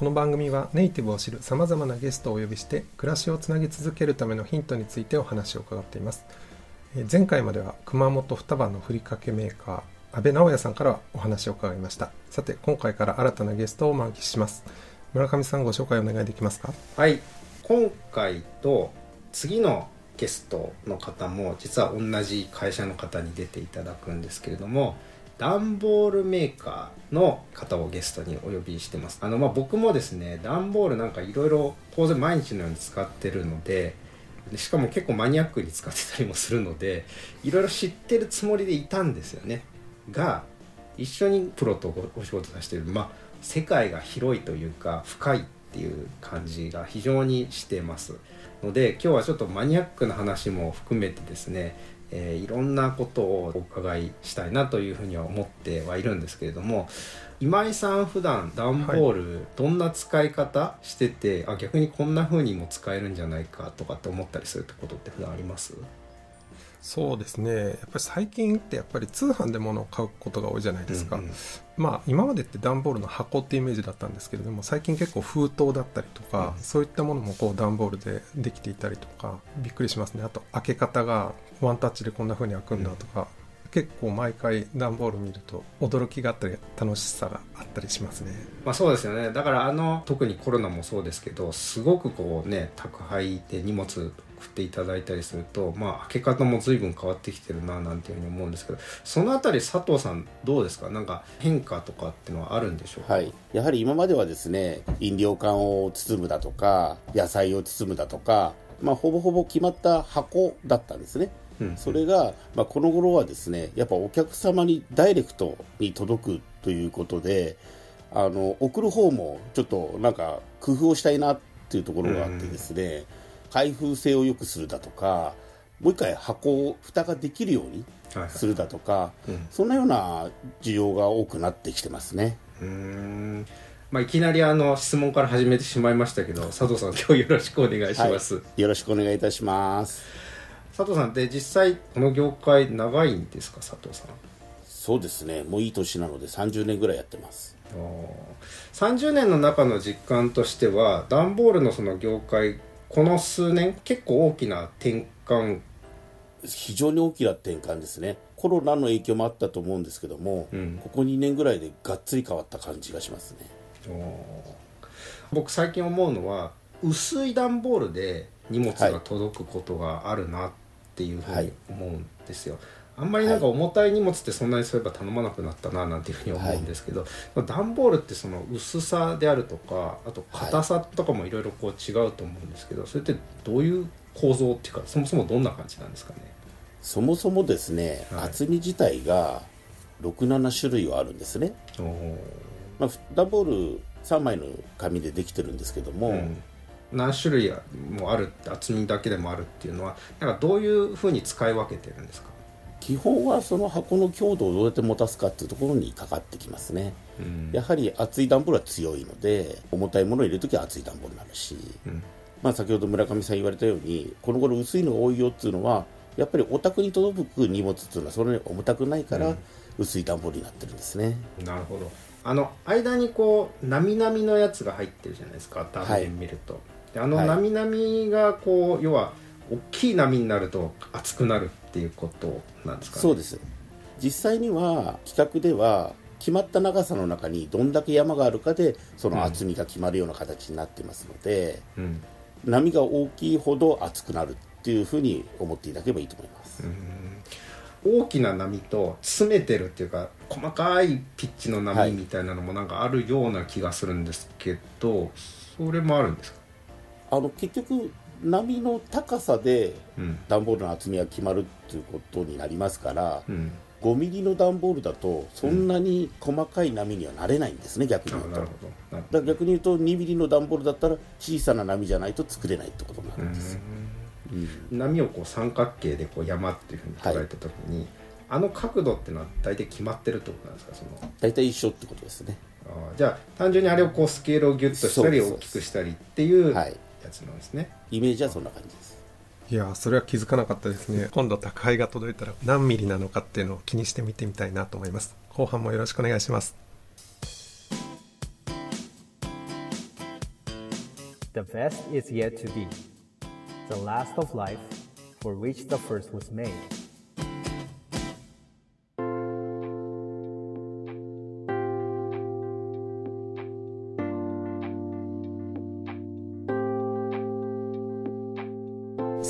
この番組はネイティブを知るさまざまなゲストをお呼びして暮らしをつなぎ続けるためのヒントについてお話を伺っています。え前回までは熊本双葉のふりかけメーカー安倍直也さんからお話を伺いました。さて今回から新たなゲストをお招きします。村上さんご紹介お願いできますか？はい。今回と次のゲストの方も実は同じ会社の方に出ていただくんですけれども段ボールメーカーの方をゲストにお呼びしてます。あのまあ僕もですね段ボールなんかいろいろ当然毎日のように使ってるのでしかも結構マニアックに使ってたりもするのでいろいろ知ってるつもりでいたんですよね。が一緒にプロとおお仕事させてるまあ世界が広いというか深いっていう感じが非常にしてます。ので今日はちょっとマニアックな話も含めてですね、えーいろんなことをお伺いしたいなというふうには思ってはいるんですけれども今井さん普段段ボールどんな使い方してて、あ逆にこんな風にも使えるんじゃないかとかって思ったりするってことって普段あります？そうですね。やっぱり最近ってやっぱり通販で物を買うことが多いじゃないですか、うんうん。まあ今までって段ボールの箱ってイメージだったんですけれども最近結構封筒だったりとか、うん。そういったものもこう段ボールでできていたりとかびっくりしますね。あと開け方がワンタッチでこんな風に開くんだとか、結構毎回段ボール見ると驚きがあったり楽しさがあったりしますね。まあそうですよね。だからあの特にコロナもそうですけどすごくこうね宅配で荷物送っていただいたりするとまあ開け方も随分変わってきてるななんていうふうに思うんですけどそのあたり佐藤さんどうですか？なんか変化とかっていうのはあるんでしょうか、はい、やはり今まではですね飲料缶を包むだとか野菜を包むだとか、まあ、ほぼほぼ決まった箱だったんですね。うん。それが、まあ、この頃はですねやっぱお客様にダイレクトに届くということであの送る方もちょっとなんか工夫をしたいなっていうところがあってですね、開封性を良くするだとかもう一回箱を蓋ができるようにはいはい。するだとか、うん。そんなような需要が多くなってきてますね。うーん。まあいきなりあの質問から始めてしまいましたけど佐藤さん今日よろしくお願いします、はい、よろしくお願いいたします。佐藤さんって実際この業界長いんですか佐藤さん？そうですね。もういい年なので30年ぐらいやってます。30年の中の実感としては段ボールのその業界この数年結構大きな転換。非常に大きな転換ですね。コロナの影響もあったと思うんですけども、うん。ここ2年ぐらいでがっつり変わった感じがしますね。僕最近思うのは薄い段ボールで荷物が届くことがあるなっていうふうに思うんですよ、あんまりなんか重たい荷物ってそんなにそういえば頼まなくなったななんていうふうに思うんですけど、段ボールってその薄さであるとかあと硬さとかもいろいろこう違うと思うんですけどそれってどういう構造っていうかそもそもどんな感じなんですかね？そもそもですね、はい。厚み自体が67種類はあるんですね、まあ、段ボール3枚の紙でできてるんですけども、うん。何種類もある厚みだけでもあるっていうのはなんかどういうふうに使い分けてるんですか？基本はその箱の強度をどうやって持たすかっていうところにかかってきますね、うん。やはり厚い段ボールは強いので重たいものを入れるときは厚い段ボールになるし、うん。まあ、先ほど村上さん言われたようにこの頃薄いのが多いよっていうのはやっぱりお宅に届く荷物っていうのはそれに重たくないから薄い段ボールになってるんですね、なるほど。あの間にこうなみなみのやつが入ってるじゃないですか断面見ると、であのはい。なみなみがこう要は大きい波になると厚くなるっていうことなんですかね？そうです。実際には企画では決まった長さの中にどんだけ山があるかでその厚みが決まるような形になってますので、うん。波が大きいほど厚くなるっていうふうに思っていただければいいと思います、大きな波と詰めてるっていうか細かいピッチのはい波みたいなのもなんかあるような気がするんですけど、それもあるんですか？あの結局波の高さでうん。段ボールの厚みが決まるっていうことになりますから、うん。5ミリの段ボールだとそんなに細かい波にはなれないんですね、逆に言うと。だから逆に言うと2ミリの段ボールだったら小さな波じゃないと作れないってことになるんです、うん。波をこう三角形でこう山っていうふうに捉えた時に、あの角度っていうのは大体決まってるってことなんですか？その。大体一緒ってことですね。じゃあ単純にあれをこうスケールをギュッとしたり大きくしたりっていうやはいつなんですね、イメージはそんな感じです。いやーそれは気づかなかったですね。今度宅配が届いたら何ミリなのかっていうのを気にして見てみたいなと思います。後半もよろしくお願いします。The best is yet to be. The last of life, for which the first was made.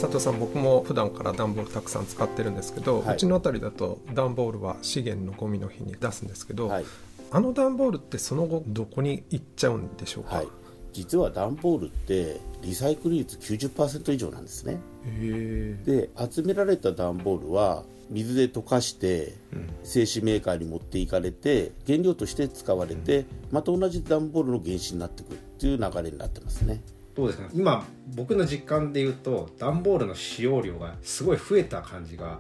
佐藤さん僕も普段から段ボールたくさん使ってるんですけど、はい。うちの辺りだと段ボールは資源のゴミの日に出すんですけど、はい。あの段ボールってその後どこに行っちゃうんでしょうか、はい。実は段ボールってリサイクル率90%以上なんですね。へえで集められた段ボールは水で溶かして製紙メーカーに持っていかれて原料として使われてまた同じ段ボールの原子になってくるっていう流れになってますねどうですか？今僕の実感で言うと段ボールの使用量がすごい増えた感じが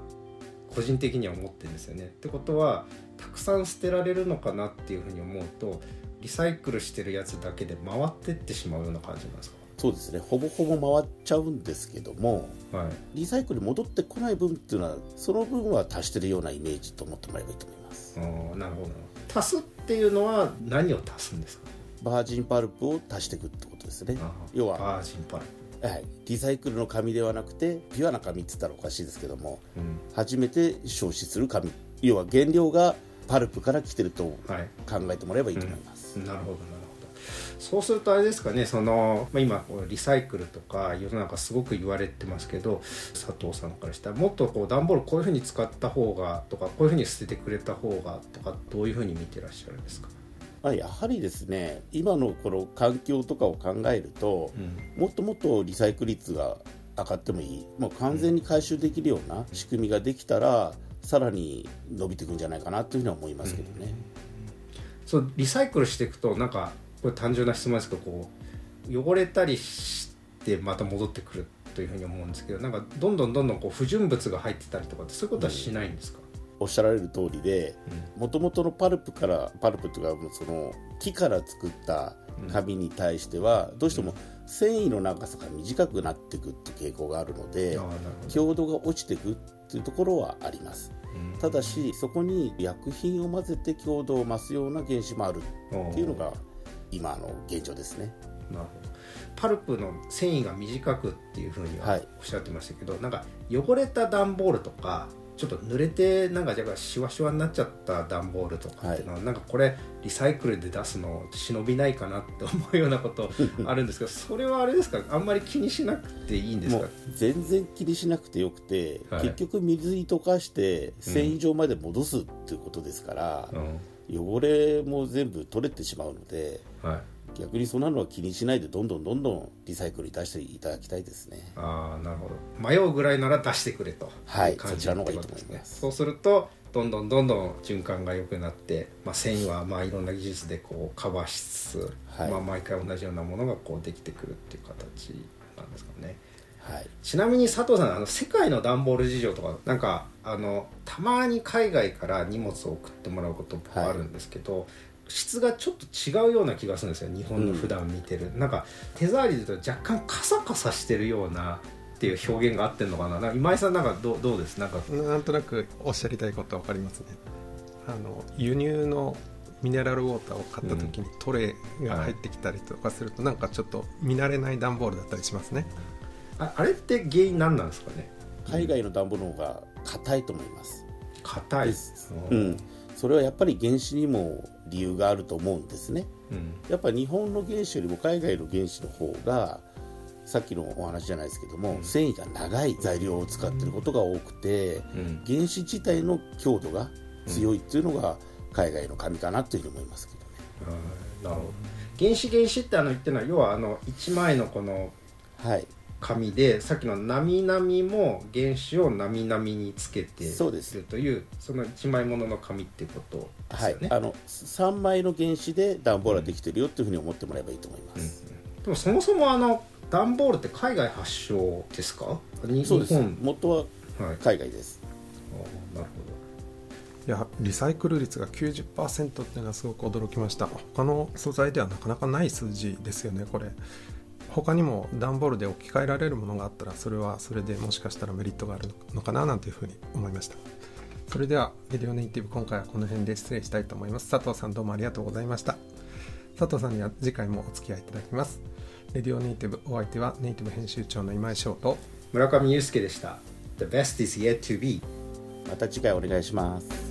個人的には思ってるんですよね。ってことはたくさん捨てられるのかなっていうふうに思うとリサイクルしてるやつだけで回ってってしまうような感じなんですそうですね。ほぼほぼ回っちゃうんですけどもかはい。リサイクルに戻ってこない分っていうのはその分は足してるようなイメージと思ってもらえばいいと思います。なるほど。足すっていうのは何を足すんですか？バージンパルプを足していくってことですね。要は、バージンパルはい、リサイクルの紙ではなくてピュアな紙って言ったらおかしいですけどもうん。初めて消費する紙。要は原料がパルプから来てるとはい。考えてもらえばいいと思います、なるほどなるほど。そうするとあれですかねその、まあ、今リサイクルとか世の中すごく言われてますけど佐藤さんからしたらもっとこう段ボールこういうふうに使った方がとかこういうふうに捨ててくれた方がとかどういうふうに見てらっしゃるんですか、まあ、やはりですね今のこの環境とかを考えると、もっともっとリサイクル率が上がってもいい。もう完全に回収できるような仕組みができたらさらに伸びていくんじゃないかなというふうには思いますけどね、そうリサイクルしていくとなんかこれ単純な質問ですけどこう汚れたりしてまた戻ってくるというふうに思うんですけどなんかどんどんどんどんこう不純物が入ってたりとかってそういうことはしないんですか、おっしゃられる通りでもともとのパルプからパルプというかその木から作った紙に対してはどうしても繊維の長さが短くなっていくっていう傾向があるので強度が落ちていくっていうところはあります。ただしそこに薬品を混ぜて強度を増すような原子もあるっていうのが今の現状ですね。なるほど。パルプの繊維が短くっていうふうにははい。おっしゃってましたけど、なんか汚れた段ボールとかちょっと濡れてなんかじゃあシワシワになっちゃった段ボールとかっていうのは、なんかこれリサイクルで出すの忍びないかなって思うようなことあるんですけどそれはあれですか？あんまり気にしなくていいんですか？もう全然気にしなくてよくて、はい。結局水に溶かして繊維状まで戻すっていうことですから、汚れも全部取れてしまうのではい逆にそんなのは気にしないでどんどんどんどんリサイクルに出していただきたいですね。ああなるほど。迷うぐらいなら出してくれと。はいそちらの方がいいと思います。そうするとどんどんどんどん循環が良くなって、まあ、繊維はまあいろんな技術でこうカバーしつつ、はい。まあ、毎回同じようなものがこうできてくるっていう形なんですかね。はい。ちなみに佐藤さんあの世界の段ボール事情とかなんかあのたまに海外から荷物を送ってもらうこともあるんですけど、質がちょっと違うような気がするんですよ日本の普段見てる、なんか手触りで言うと若干カサカサしてるようなっていう表現が合ってるのかな。なんか今井さんなんかどうどうです？なんか。なんとなくおっしゃりたいことは分かりますね。あの輸入のミネラルウォーターを買った時にトレーが入ってきたりとかするとなんかちょっと見慣れない段ボールだったりしますね。ああれって原因何なんですかね？海外の暖房の方が硬いと思います、硬い。です。うん、それはやっぱり原子にも理由があると思うんですね。うん。やっぱ日本の原子よりも海外の原子の方がさっきのお話じゃないですけども、繊維が長い材料を使ってることが多くて、うん。原子自体の強度が強いっていうのが海外の紙かなというふうに思いますけどね、なるほど。原子原子ってあの言ってるのは要はあの1枚のこのはい紙でさっきの「なみなみ」も原子をなみなみにつけていそうです。るというその1枚ものの紙ってことですはい。よね、あの3枚の原子で段ボールができてるよっていうふうに思ってもらえばいいと思います、でもそもそもあの段ボールって海外発祥ですか？にそうです。日本。元ははい。海外です。あなるいやリサイクル率が90%っていうのはすごく驚きました。他の素材ではなかなかない数字ですよねこれ他にも段ボールで置き換えられるものがあったらそれはそれでもしかしたらメリットがあるのかななんていうふうに思いました。それではレディオネイティブ今回はこの辺で失礼したいと思います。佐藤さんどうもありがとうございました。佐藤さんには次回もお付き合いいただきます。レディオネイティブお相手はネイティブ編集長の今井翔と村上祐介でした。The best is yet to be また次回お願いします